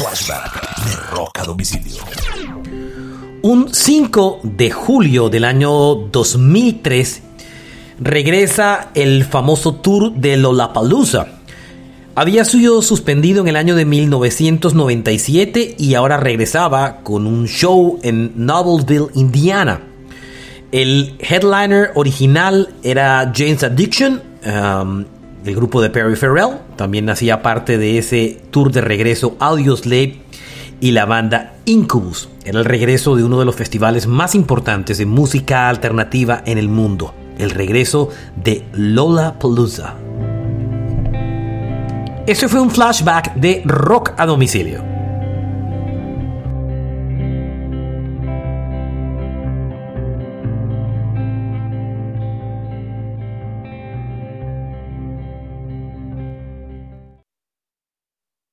Flashback de. Un 5 de julio del año 2003 regresa el famoso tour de Lollapalooza. Había sido suspendido en el año de 1997 y ahora regresaba con un show en Noblesville, Indiana. El headliner original era James Addiction, um, el grupo de Perry Farrell. También hacía parte de ese tour de regreso Audioslave y la banda Incubus. Era el regreso de uno de los festivales más importantes de música alternativa en el mundo. El regreso de Lola Palooza. Ese fue un flashback de rock a domicilio.